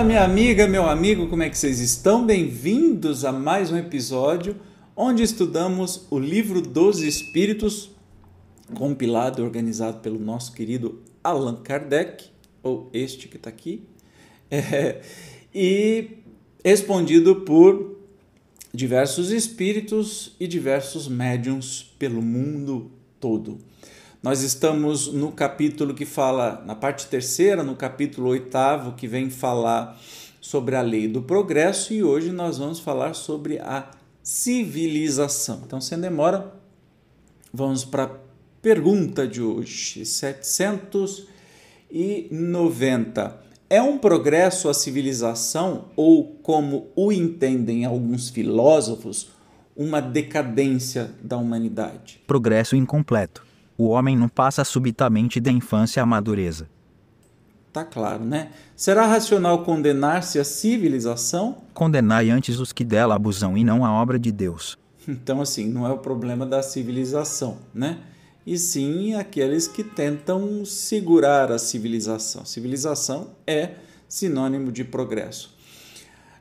Olá, minha amiga, meu amigo, como é que vocês estão? Bem-vindos a mais um episódio onde estudamos o Livro dos Espíritos, compilado e organizado pelo nosso querido Allan Kardec, ou este que está aqui, é, e respondido por diversos espíritos e diversos médiums pelo mundo todo. Nós estamos no capítulo que fala, na parte terceira, no capítulo oitavo, que vem falar sobre a lei do progresso, e hoje nós vamos falar sobre a civilização. Então, sem demora, vamos para a pergunta de hoje, 790. É um progresso a civilização ou, como o entendem alguns filósofos, uma decadência da humanidade? Progresso incompleto o homem não passa subitamente da infância à madureza. Tá claro, né? Será racional condenar-se à civilização? Condenai antes os que dela abusam e não a obra de Deus. Então, assim, não é o problema da civilização, né? E sim aqueles que tentam segurar a civilização. Civilização é sinônimo de progresso.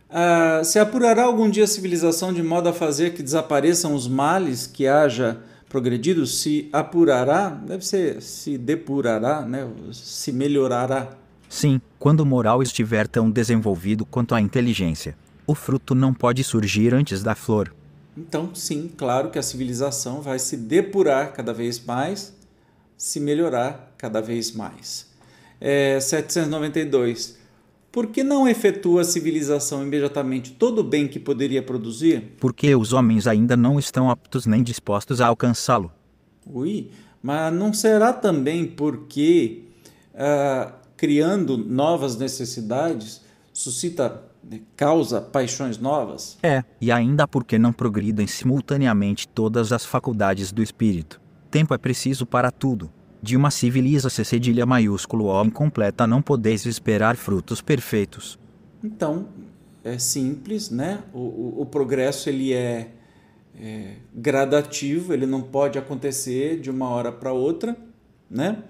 Ah, se apurará algum dia a civilização de modo a fazer que desapareçam os males que haja progredido se apurará, deve ser se depurará, né? se melhorará. Sim, quando o moral estiver tão desenvolvido quanto a inteligência, o fruto não pode surgir antes da flor. Então, sim, claro que a civilização vai se depurar cada vez mais, se melhorar cada vez mais. É, 792. Por que não efetua a civilização imediatamente todo o bem que poderia produzir? Porque os homens ainda não estão aptos nem dispostos a alcançá-lo. Ui, mas não será também porque, ah, criando novas necessidades, suscita, né, causa paixões novas? É, e ainda porque não progridem simultaneamente todas as faculdades do espírito. Tempo é preciso para tudo de uma civiliza-se cedilha maiúsculo O incompleta não podeis esperar frutos perfeitos. Então, é simples, né? O, o, o progresso ele é, é, gradativo, ele não pode acontecer de uma hora para outra, né?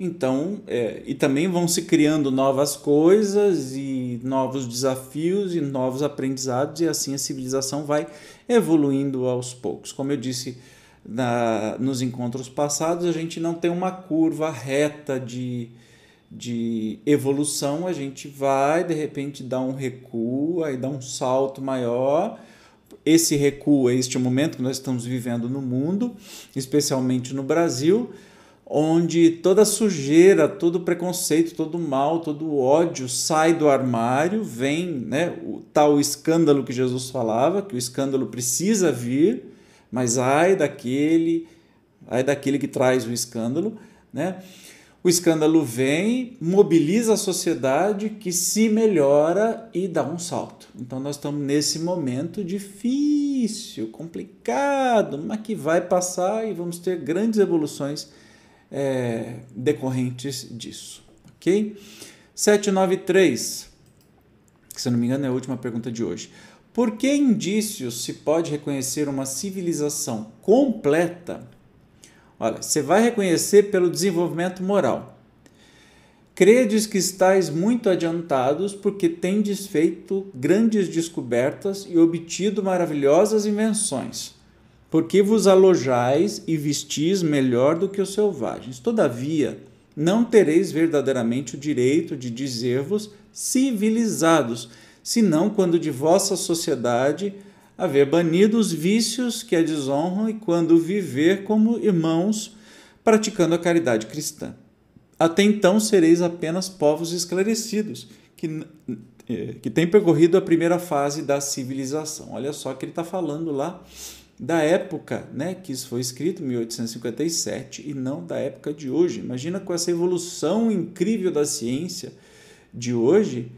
Então, é, e também vão se criando novas coisas e novos desafios e novos aprendizados e assim a civilização vai evoluindo aos poucos. Como eu disse na, nos encontros passados, a gente não tem uma curva reta de, de evolução, a gente vai de repente dar um recuo, aí dá um salto maior. Esse recuo é este momento que nós estamos vivendo no mundo, especialmente no Brasil, onde toda sujeira, todo preconceito, todo mal, todo ódio sai do armário, vem né, o tal escândalo que Jesus falava, que o escândalo precisa vir, mas ai daquele, ai daquele que traz o escândalo, né? O escândalo vem, mobiliza a sociedade que se melhora e dá um salto. Então nós estamos nesse momento difícil, complicado, mas que vai passar e vamos ter grandes evoluções é, decorrentes disso. Ok? 793, que se não me engano é a última pergunta de hoje. Por que indícios se pode reconhecer uma civilização completa? Olha, você vai reconhecer pelo desenvolvimento moral. Credes que estáis muito adiantados porque tendes feito grandes descobertas e obtido maravilhosas invenções, porque vos alojais e vestis melhor do que os selvagens. Todavia, não tereis verdadeiramente o direito de dizer-vos civilizados, senão quando de vossa sociedade haver banido os vícios que a desonram e quando viver como irmãos praticando a caridade cristã. Até então sereis apenas povos esclarecidos, que, eh, que têm percorrido a primeira fase da civilização. Olha só que ele está falando lá da época né, que isso foi escrito, 1857, e não da época de hoje. Imagina com essa evolução incrível da ciência de hoje,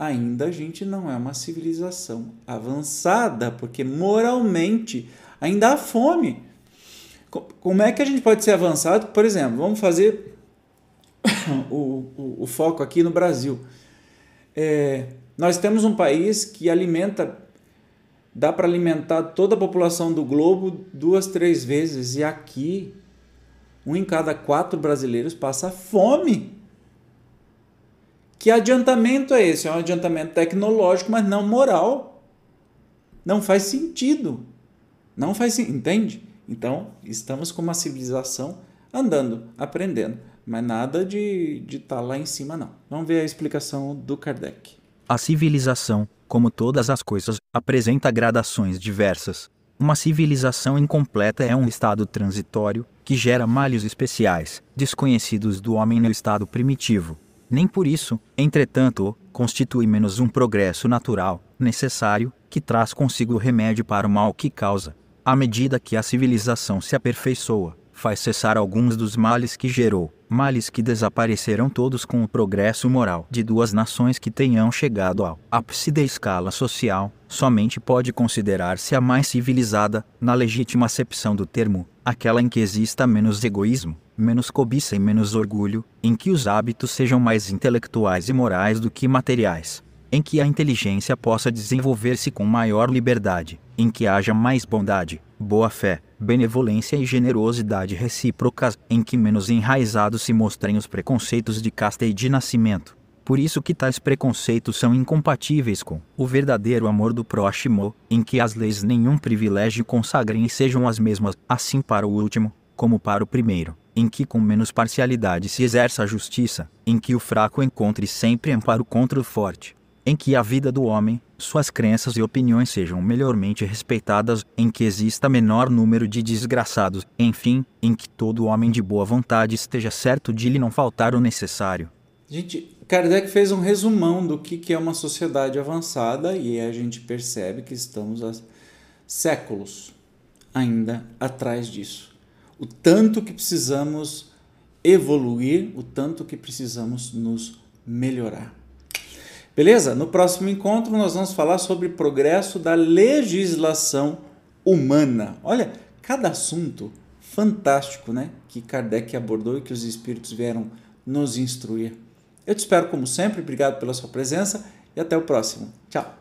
ainda a gente não é uma civilização avançada, porque moralmente ainda há fome. Como é que a gente pode ser avançado? Por exemplo, vamos fazer o, o, o foco aqui no Brasil. É, nós temos um país que alimenta, dá para alimentar toda a população do globo duas, três vezes, e aqui um em cada quatro brasileiros passa fome. Que adiantamento é esse? É um adiantamento tecnológico, mas não moral. Não faz sentido. Não faz sentido, entende? Então, estamos com uma civilização andando, aprendendo, mas nada de estar tá lá em cima, não. Vamos ver a explicação do Kardec. A civilização, como todas as coisas, apresenta gradações diversas. Uma civilização incompleta é um estado transitório, que gera males especiais, desconhecidos do homem no estado primitivo. Nem por isso, entretanto, constitui menos um progresso natural, necessário, que traz consigo o remédio para o mal que causa. À medida que a civilização se aperfeiçoa, faz cessar alguns dos males que gerou, males que desaparecerão todos com o progresso moral de duas nações que tenham chegado ao ápice da escala social, somente pode considerar-se a mais civilizada, na legítima acepção do termo, aquela em que exista menos egoísmo, menos cobiça e menos orgulho, em que os hábitos sejam mais intelectuais e morais do que materiais, em que a inteligência possa desenvolver-se com maior liberdade, em que haja mais bondade, boa-fé, benevolência e generosidade recíprocas, em que menos enraizados se mostrem os preconceitos de casta e de nascimento. Por isso que tais preconceitos são incompatíveis com o verdadeiro amor do próximo, em que as leis nenhum privilégio consagrem e sejam as mesmas, assim para o último, como para o primeiro, em que com menos parcialidade se exerça a justiça, em que o fraco encontre sempre amparo contra o forte, em que a vida do homem, suas crenças e opiniões sejam melhormente respeitadas, em que exista menor número de desgraçados, enfim, em que todo homem de boa vontade esteja certo de lhe não faltar o necessário. Gente, Kardec fez um resumão do que é uma sociedade avançada e a gente percebe que estamos há séculos ainda atrás disso. O tanto que precisamos evoluir, o tanto que precisamos nos melhorar. Beleza? No próximo encontro nós vamos falar sobre progresso da legislação humana. Olha, cada assunto fantástico, né, que Kardec abordou e que os espíritos vieram nos instruir. Eu te espero como sempre, obrigado pela sua presença e até o próximo. Tchau.